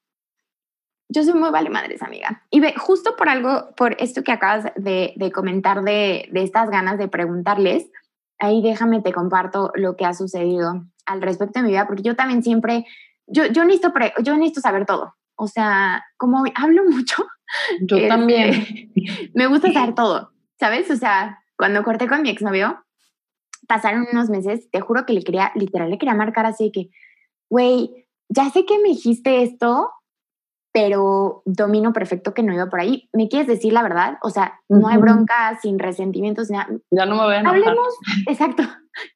yo soy muy vale madres, amiga. Y ve, justo por algo, por esto que acabas de, de comentar de, de, estas ganas de preguntarles, ahí déjame te comparto lo que ha sucedido al respecto de mi vida, porque yo también siempre, yo, yo, necesito, yo necesito saber todo. O sea, como hablo mucho. Yo este, también. Me gusta saber todo, ¿sabes? O sea, cuando corté con mi exnovio, pasaron unos meses, te juro que le quería, literal, le quería marcar así que, güey, ya sé que me dijiste esto, pero domino perfecto que no iba por ahí. ¿Me quieres decir la verdad? O sea, no hay bronca, sin resentimientos. Ya, ya no me voy a Hablemos, exacto,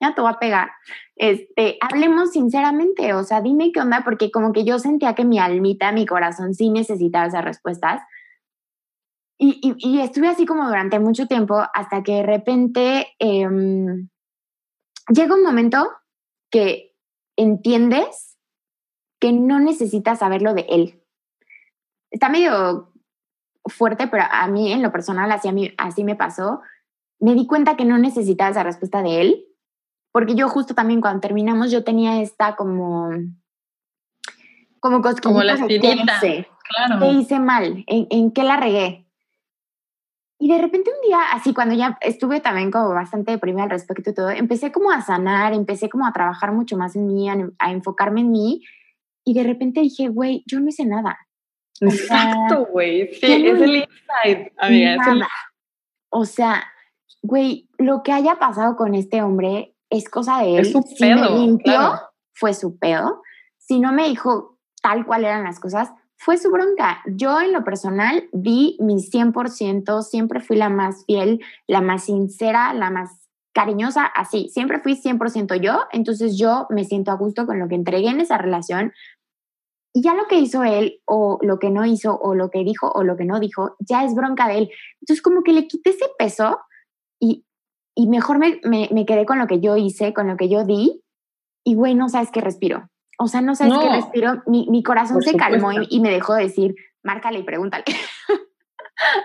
ya te voy a pegar. Este, hablemos sinceramente, o sea, dime qué onda, porque como que yo sentía que mi almita, mi corazón sí necesitaba esas respuestas. Y, y, estuve así como durante mucho tiempo hasta que de repente em, llega un momento que entiendes que no necesitas saberlo de él está medio fuerte, pero a mí en lo personal así, a mí, así me pasó. Me di cuenta que no necesitaba esa respuesta de él, porque yo justo también cuando terminamos yo tenía esta como como como la espinita, claro. ¿Qué hice mal? ¿En, ¿En, qué la regué? Y de repente un día, así cuando ya estuve también como bastante deprimida al respecto y todo, empecé como a sanar, empecé como a trabajar mucho más en mí, a, a enfocarme en mí, y de repente dije, güey, yo no hice nada. Exacto, güey. Sí, es el insight, amiga. O sea, güey, lo que haya pasado con este hombre es cosa de él. Es su pedo. Si me limpió, fue su pedo. Si no me dijo tal cual eran las cosas, fue su bronca. Yo en lo personal di mi 100%, siempre fui la más fiel, la más sincera, la más cariñosa, así, siempre fui 100% yo, entonces yo me siento a gusto con lo que entregué en esa relación, y ya lo que hizo él, o lo que no hizo, o lo que dijo, o lo que no dijo, ya es bronca de él. Entonces, como que le quité ese peso y, y mejor me, me, quedé con lo que yo hice, con lo que yo di, y güey, no sabes qué respiro. O sea, no sabes qué respiro. Mi, mi corazón se calmó y, me dejó decir, márcale y pregúntale.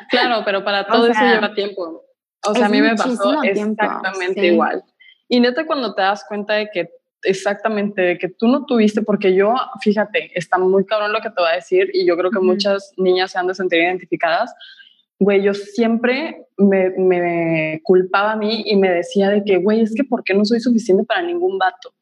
Claro, pero para todo eso lleva tiempo. O sea, a mí me pasó exactamente igual. Y neta, cuando te das cuenta de que exactamente, de que tú no tuviste, porque yo, fíjate, está muy cabrón lo que te voy a decir y yo creo que muchas niñas se han de sentir identificadas. Güey, yo siempre me, me, culpaba a mí y me decía de que, güey, es que ¿por qué no soy suficiente para ningún vato?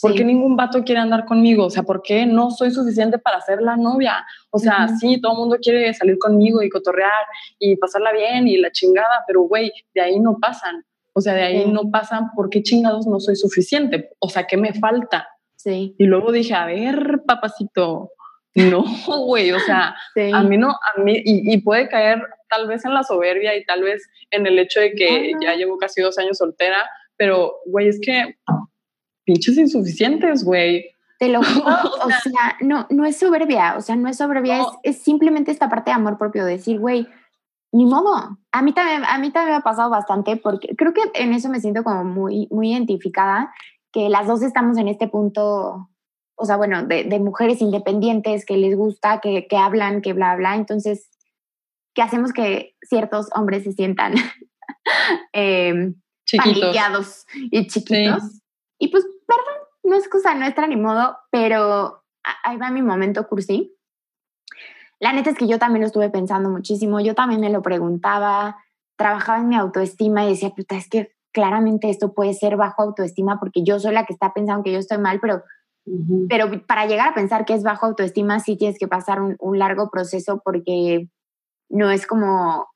¿Por qué ningún vato quiere andar conmigo? O sea, ¿por qué no soy suficiente para ser la novia? O sea, sí, todo el mundo quiere salir conmigo y cotorrear y pasarla bien y la chingada, pero güey, de ahí no pasan. O sea, de ahí no pasan, ¿por qué chingados no soy suficiente? O sea, ¿qué me falta? Sí. Y luego dije, a ver, papacito, no, güey, o sea, a mí no, a mí, y, puede caer tal vez en la soberbia y tal vez en el hecho de que ya llevo casi dos años soltera, pero, güey, es que pinches insuficientes, güey. Te lo juro, o, sea, no, no es soberbia, o sea, no es soberbia, es, es, simplemente esta parte de amor propio, decir, güey, ni modo. A mí también, a mí también me ha pasado bastante porque creo que en eso me siento como muy, muy identificada, que las dos estamos en este punto, o sea, bueno, de, de mujeres independientes que les gusta, que, que, hablan, que bla, bla. Entonces, ¿qué hacemos que ciertos hombres se sientan eh, chiquitos. y chiquitos? Y pues, perdón, no es cosa nuestra ni modo, pero ahí va mi momento cursi. La neta es que yo también lo estuve pensando muchísimo, yo también me lo preguntaba, trabajaba en mi autoestima y decía, puta, es que claramente esto puede ser bajo autoestima porque yo soy la que está pensando que yo estoy mal, pero, pero para llegar a pensar que es bajo autoestima sí tienes que pasar un, un largo proceso porque no es como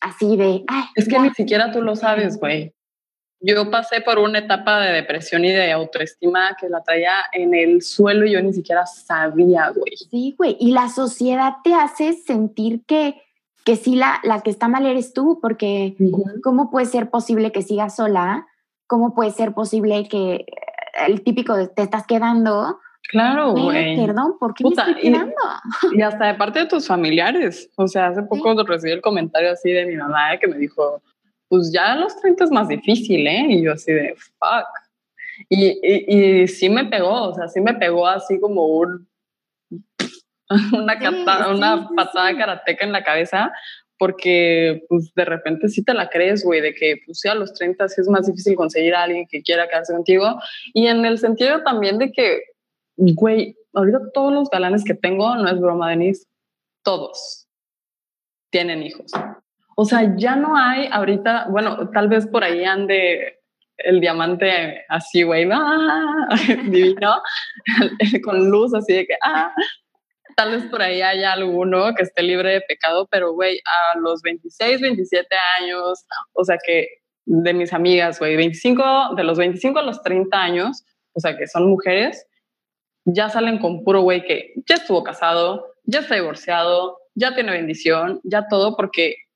así de... es que ni siquiera tú lo sabes, güey. Yo pasé por una etapa de depresión y de autoestima que la traía en el suelo y yo ni siquiera sabía, güey. Sí, güey. Y la sociedad te hace sentir que, que sí, la, la que está mal eres tú, porque ¿cómo puede ser posible que sigas sola? ¿Cómo puede ser posible que el típico de te estás quedando? Claro, güey. Perdón, ¿por qué me estoy quedando? Y, hasta de parte de tus familiares. O sea, hace poco recibí el comentario así de mi mamá que me dijo, pues ya a los 30 es más difícil, ¿eh? Y yo así de, fuck. Y, y, sí me pegó, o sea, sí me pegó así como un, una, una patada karateca en la cabeza, porque pues de repente sí te la crees, güey, de que pues sí a los 30 sí es más difícil conseguir a alguien que quiera quedarse contigo. Y en el sentido también de que, güey, ahorita todos los galanes que tengo, no es broma, Denise, todos tienen hijos. O sea, ya no hay ahorita, bueno, tal vez por ahí ande el diamante así, güey, ¡ah! divino, con luz así de que, ah, tal vez por ahí haya alguno que esté libre de pecado, pero, güey, a los 26, 27 años, o sea que de mis amigas, güey, 25, de los 25 a los 30 años, o sea que son mujeres, ya salen con puro güey que ya estuvo casado, ya está divorciado, ya tiene bendición, ya todo, porque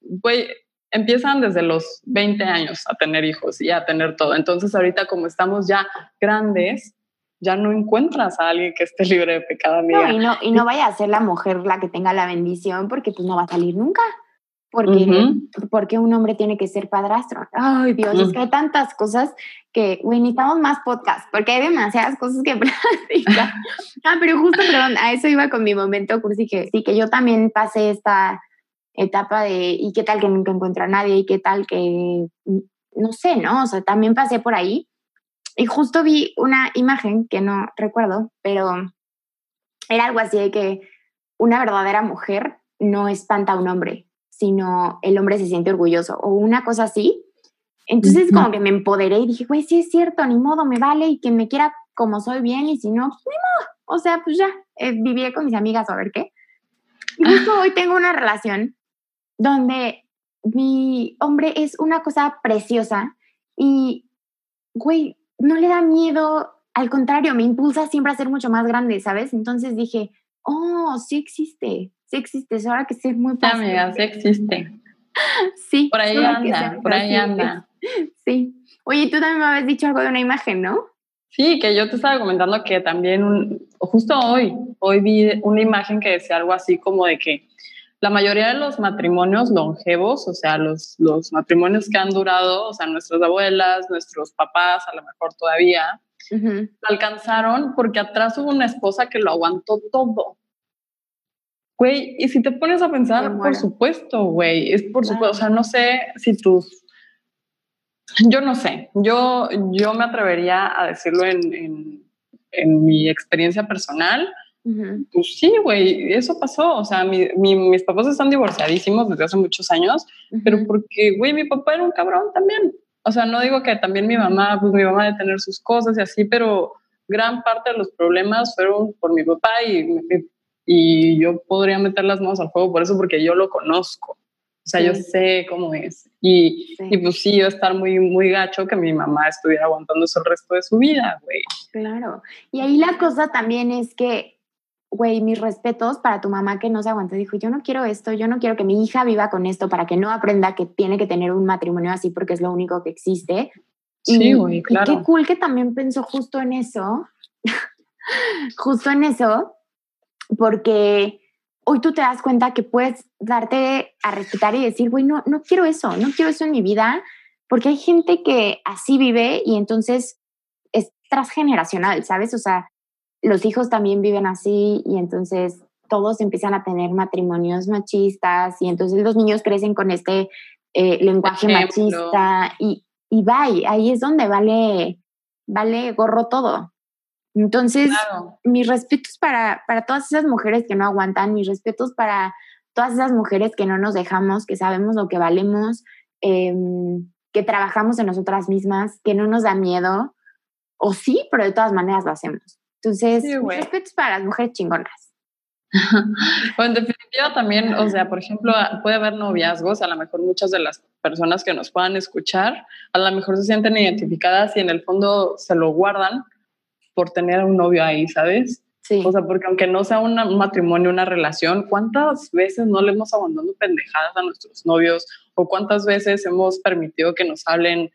güey, empiezan desde los 20 años a tener hijos y a tener todo. Entonces ahorita como estamos ya grandes, ya no encuentras a alguien que esté libre de pecado, amiga. No, y no, y no vaya a ser la mujer la que tenga la bendición porque pues no va a salir nunca. Porque, porque un hombre tiene que ser padrastro. Ay, Dios, es que hay tantas cosas que, güey, necesitamos más podcast, porque hay demasiadas cosas que platicar. ah, pero justo, perdón, a eso iba con mi momento cursi, que sí, que yo también pasé esta, etapa de, ¿y qué tal que nunca encuentro a nadie? ¿Y qué tal que, no sé, ¿no? O sea, también pasé por ahí y justo vi una imagen que no recuerdo, pero era algo así de que una verdadera mujer no espanta a un hombre, sino el hombre se siente orgulloso o una cosa así. Entonces como que me empoderé y dije, güey, sí es cierto, ni modo, me vale y que me quiera como soy bien y si no, pues ni modo. O sea, pues ya, eh, viví con mis amigas a ver qué. Y justo hoy tengo una relación donde mi hombre es una cosa preciosa y, güey, no le da miedo, al contrario, me impulsa siempre a ser mucho más grande, ¿sabes? Entonces dije, oh, sí existe, sí existe, es ahora que sé muy fácil. amiga, sí existe. sí. Por ahí anda, por ahí anda. Sí. Oye, tú también me habías dicho algo de una imagen, ¿no? Sí, que yo te estaba comentando que también, justo hoy, hoy vi una imagen que decía algo así como de que la mayoría de los matrimonios longevos, o sea, los, los matrimonios que han durado, o sea, nuestras abuelas, nuestros papás, a lo mejor todavía, alcanzaron porque atrás hubo una esposa que lo aguantó todo. Güey, y si te pones a pensar, por supuesto, güey, es por supuesto, o sea, no sé si tus Yo no sé, yo, yo me atrevería a decirlo en, en, mi experiencia personal. Pues sí, güey, eso pasó. O sea, mis papás están divorciadísimos desde hace muchos años, pero porque, güey, mi papá era un cabrón también. O sea, no digo que también mi mamá, pues mi mamá de tener sus cosas y así, pero gran parte de los problemas fueron por mi papá y, y yo podría meter las manos al fuego por eso, porque yo lo conozco. O sea, yo sé cómo es. Y, y, pues sí, yo estar muy, muy gacho que mi mamá estuviera aguantando eso el resto de su vida, güey. Claro. Y ahí la cosa también es que, güey, mis respetos para tu mamá que no se aguantó. Dijo, yo no quiero esto, yo no quiero que mi hija viva con esto para que no aprenda que tiene que tener un matrimonio así porque es lo único que existe. Sí, güey, claro. Y qué cool que también pensó justo en eso, justo en eso, porque hoy tú te das cuenta que puedes darte a respetar y decir, güey, no, no quiero eso, no quiero eso en mi vida, porque hay gente que así vive y entonces es transgeneracional, ¿sabes? O sea, los hijos también viven así y entonces todos empiezan a tener matrimonios machistas y entonces los niños crecen con este eh, lenguaje machista y, y bye, ahí es donde vale, vale gorro todo. Entonces, mis respetos para, para todas esas mujeres que no aguantan, mis respetos para todas esas mujeres que no nos dejamos, que sabemos lo que valemos, em, que trabajamos en nosotras mismas, que no nos da miedo, o sí, pero de todas maneras lo hacemos. Entonces, mis respetos para las mujeres chingonas. bueno, en definitiva también, o sea, por ejemplo, puede haber noviazgos, a lo mejor muchas de las personas que nos puedan escuchar, a lo mejor se sienten identificadas y en el fondo se lo guardan por tener un novio ahí, ¿sabes? Sí. O sea, porque aunque no sea un matrimonio, una relación, ¿cuántas veces no le hemos abandonado pendejadas a nuestros novios? ¿O cuántas veces hemos permitido que nos hablen,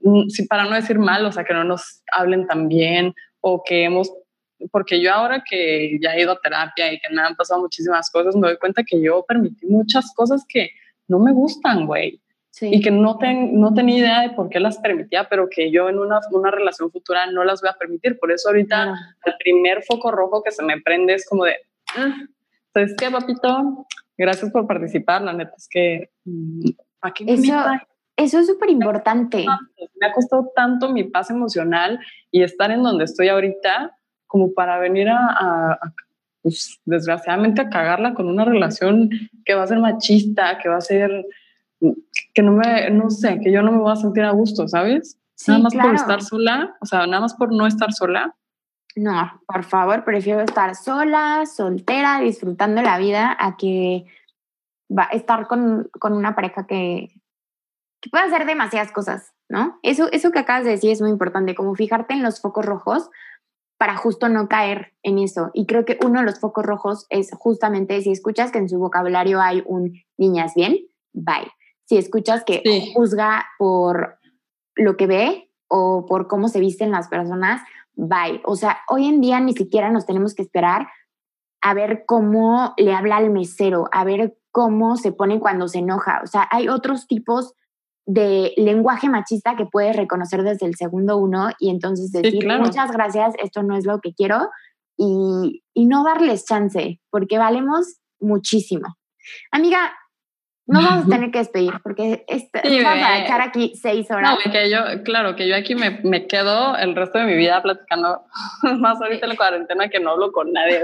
mm, sí, para no decir mal, o sea, que no nos hablen tan bien, o que hemos, porque yo ahora que ya he ido a terapia y que me han pasado muchísimas cosas, me doy cuenta que yo permití muchas cosas que no me gustan, güey y que no, ten, no tenía idea de por qué las permitía, pero que yo en una, una relación futura no las voy a permitir. Por eso ahorita el primer foco rojo que se me prende es como de, ah, ¿sabes qué, papito? Gracias por participar, la neta es que... Mm, eso, eso es súper importante. Me ha costado tanto mi paz emocional y estar en donde estoy ahorita como para venir a, pues, desgraciadamente, a cagarla con una relación que va a ser machista, que va a ser que no me, no sé, que yo no me voy a sentir a gusto, ¿sabes? nada más por estar sola, o sea, nada más por no estar sola. No, por favor, prefiero estar sola, soltera, disfrutando la vida, a que va a estar con, con una pareja que, que puede hacer demasiadas cosas, ¿no? Eso, eso que acabas de decir es muy importante, como fijarte en los focos rojos para justo no caer en eso. Y creo que uno de los focos rojos es justamente si escuchas que en su vocabulario hay un niñas bien, bye si escuchas que juzga por lo que ve o por cómo se visten las personas, bye. O sea, hoy en día ni siquiera nos tenemos que esperar a ver cómo le habla al mesero, a ver cómo se pone cuando se enoja. O sea, hay otros tipos de lenguaje machista que puedes reconocer desde el segundo uno y entonces decir muchas gracias, esto no es lo que quiero y, y no darles chance porque valemos muchísimo. Amiga, no vamos a tener que despedir porque este, vamos a echar aquí seis horas. No, que yo, claro, que yo aquí me, me quedo el resto de mi vida platicando más ahorita en la cuarentena que no hablo con nadie.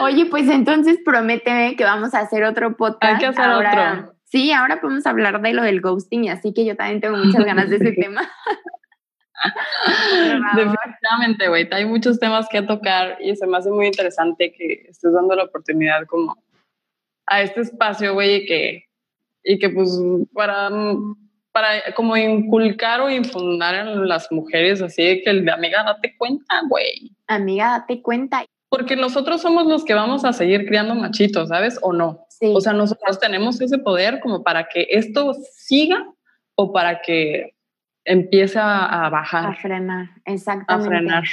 Oye, pues entonces prométeme que vamos a hacer otro podcast. Hay que hacer otro. Sí, ahora podemos hablar de lo del ghosting, así que yo también tengo muchas ganas de ese tema. Definitivamente, güey, hay muchos temas que tocar y se me hace muy interesante que estés dando la oportunidad como a este espacio, güey, y que, y que pues para, para como inculcar o infundar en las mujeres, así que el de amiga, date cuenta, güey. Amiga, date cuenta. Porque nosotros somos los que vamos a seguir criando machitos, ¿sabes? ¿O no? Sí. O sea, nosotros tenemos ese poder como para que esto siga o para que empiece a, bajar. A frenar, exactamente. A frenar.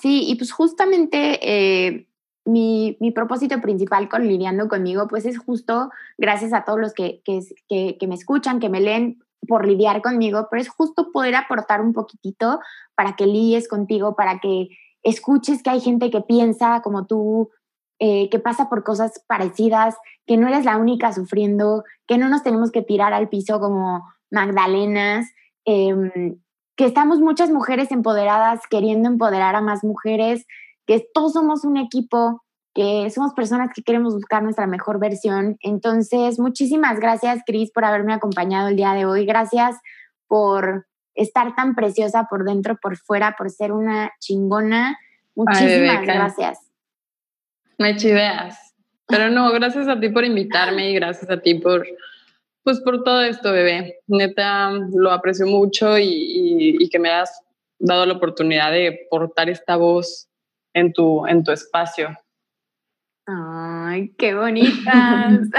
Sí, y pues justamente eh, mi, mi, propósito principal con Lidiando conmigo, pues es justo gracias a todos los que, que, que, me escuchan, que me leen por lidiar conmigo, pero es justo poder aportar un poquitito para que lidies contigo, para que escuches que hay gente que piensa como tú, eh, que pasa por cosas parecidas, que no eres la única sufriendo, que no nos tenemos que tirar al piso como Magdalenas, em, que estamos muchas mujeres empoderadas queriendo empoderar a más mujeres, que todos somos un equipo, que somos personas que queremos buscar nuestra mejor versión. Entonces, muchísimas gracias, Cris, por haberme acompañado el día de hoy. Gracias por estar tan preciosa por dentro, por fuera, por ser una chingona. Muchísimas gracias. Me chiveas. Pero no, gracias a ti por invitarme y gracias a ti por, pues por todo esto, bebé. Neta, lo aprecio mucho y, y que me has dado la oportunidad de portar esta voz en tu, en tu espacio. Ay, qué bonitas.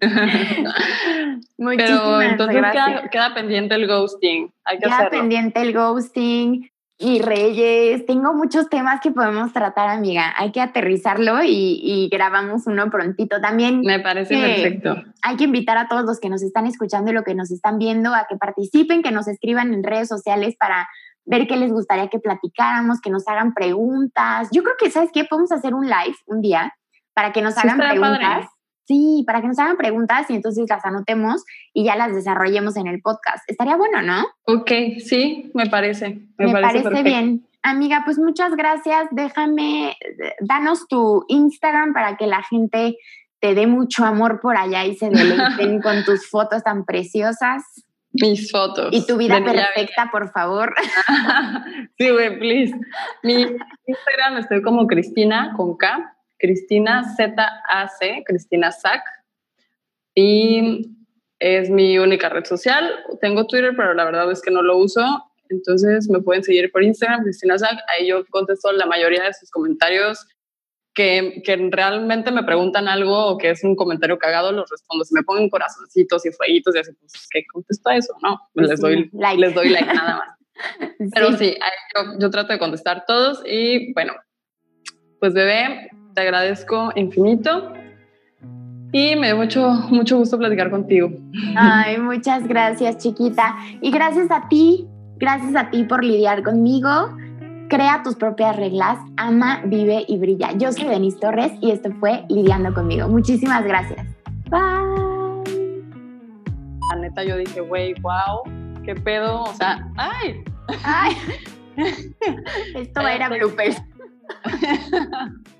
Pero entonces queda, pendiente el ghosting. Hay que queda pendiente el ghosting. Y Reyes, tengo muchos temas que podemos tratar, amiga. Hay que aterrizarlo y, y grabamos uno prontito. También me parece perfecto. Hay que invitar a todos los que nos están escuchando y los que nos están viendo a que participen, que nos escriban en redes sociales para ver qué les gustaría que platicáramos, que nos hagan preguntas. Yo creo que, ¿sabes qué? Podemos hacer un live un día para que nos hagan preguntas. Sí, para que nos hagan preguntas y entonces las anotemos y ya las desarrollemos en el podcast. Estaría bueno, ¿no? Ok, sí, me parece. Me, parece, bien. Amiga, pues muchas gracias. Déjame, danos tu Instagram para que la gente te dé mucho amor por allá y se deleiten con tus fotos tan preciosas. Mis fotos. Y tu vida perfecta, por favor. sí, güey, please. Mi Instagram estoy como Cristina con K, Cristina ZAC, Cristina Zac. Y es mi única red social. Tengo Twitter, pero la verdad es que no lo uso. Entonces me pueden seguir por Instagram, Cristina Zac. Ahí yo contesto la mayoría de sus comentarios que, que, realmente me preguntan algo o que es un comentario cagado, los respondo. Si me ponen corazoncitos y fueguitos y así, pues, ¿qué contesto eso? No, pues les, doy, like. les doy like nada más. Pero sí, yo, yo trato de contestar todos y bueno, pues bebé, te agradezco infinito y me da mucho, mucho gusto platicar contigo. Ay, muchas gracias, chiquita. Y gracias a ti, gracias a ti por lidiar conmigo. Crea tus propias reglas, ama, vive y brilla. Yo soy Denise Torres y esto fue Lidiando conmigo. Muchísimas gracias. Bye. La neta, yo dije, güey, wow, qué pedo. O sea, ¡ay! ¡Ay! Esto va a ir a bloopers.